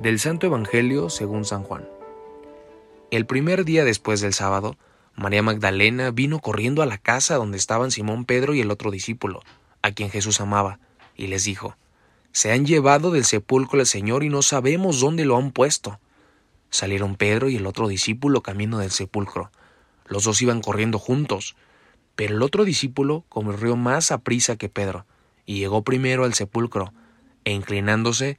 Del Santo Evangelio según San Juan. El primer día después del sábado, María Magdalena vino corriendo a la casa donde estaban Simón Pedro y el otro discípulo, a quien Jesús amaba, y les dijo, Se han llevado del sepulcro al Señor y no sabemos dónde lo han puesto. Salieron Pedro y el otro discípulo camino del sepulcro. Los dos iban corriendo juntos, pero el otro discípulo corrió más a prisa que Pedro, y llegó primero al sepulcro, e inclinándose,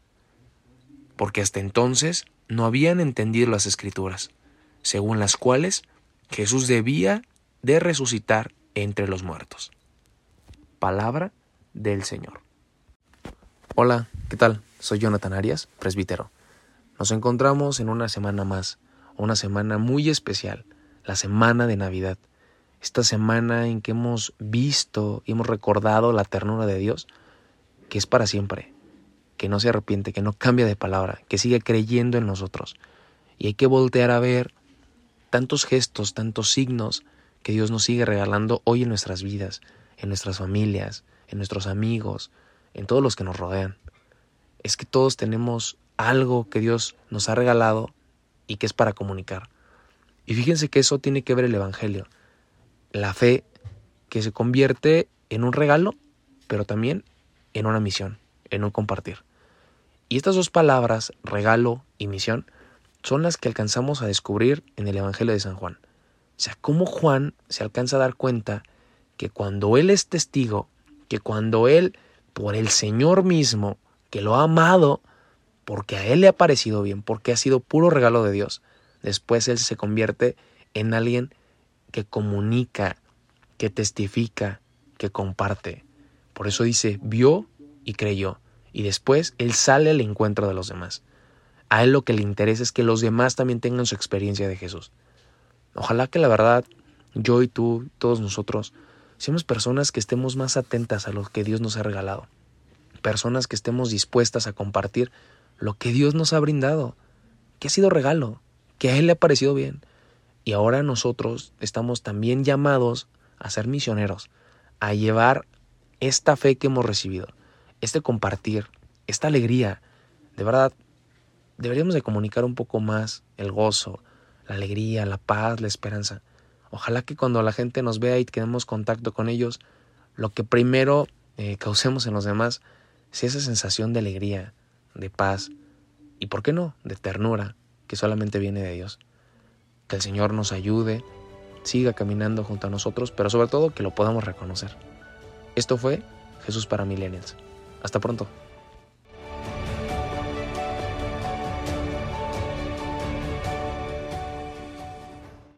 porque hasta entonces no habían entendido las escrituras, según las cuales Jesús debía de resucitar entre los muertos. Palabra del Señor. Hola, ¿qué tal? Soy Jonathan Arias, presbítero. Nos encontramos en una semana más, una semana muy especial, la semana de Navidad. Esta semana en que hemos visto y hemos recordado la ternura de Dios, que es para siempre, que no se arrepiente, que no cambia de palabra, que sigue creyendo en nosotros. Y hay que voltear a ver tantos gestos, tantos signos que Dios nos sigue regalando hoy en nuestras vidas, en nuestras familias, en nuestros amigos, en todos los que nos rodean. Es que todos tenemos algo que Dios nos ha regalado y que es para comunicar. Y fíjense que eso tiene que ver el Evangelio. La fe que se convierte en un regalo, pero también en una misión, en un compartir. Y estas dos palabras, regalo y misión, son las que alcanzamos a descubrir en el Evangelio de San Juan. O sea, cómo Juan se alcanza a dar cuenta que cuando él es testigo, que cuando él, por el Señor mismo, que lo ha amado, porque a él le ha parecido bien, porque ha sido puro regalo de Dios, después él se convierte en alguien que comunica, que testifica, que comparte. Por eso dice, vio y creyó y después él sale al encuentro de los demás. A él lo que le interesa es que los demás también tengan su experiencia de Jesús. Ojalá que la verdad, yo y tú, todos nosotros, seamos personas que estemos más atentas a lo que Dios nos ha regalado. Personas que estemos dispuestas a compartir lo que Dios nos ha brindado, que ha sido regalo, que a Él le ha parecido bien. Y ahora nosotros estamos también llamados a ser misioneros, a llevar esta fe que hemos recibido este compartir, esta alegría, de verdad, deberíamos de comunicar un poco más el gozo, la alegría, la paz, la esperanza. Ojalá que cuando la gente nos vea y quedemos contacto con ellos, lo que primero eh, causemos en los demás sea esa sensación de alegría, de paz y, ¿por qué no?, de ternura que solamente viene de Dios. Que el Señor nos ayude, siga caminando junto a nosotros, pero sobre todo que lo podamos reconocer. Esto fue Jesús para Millennials. Hasta pronto.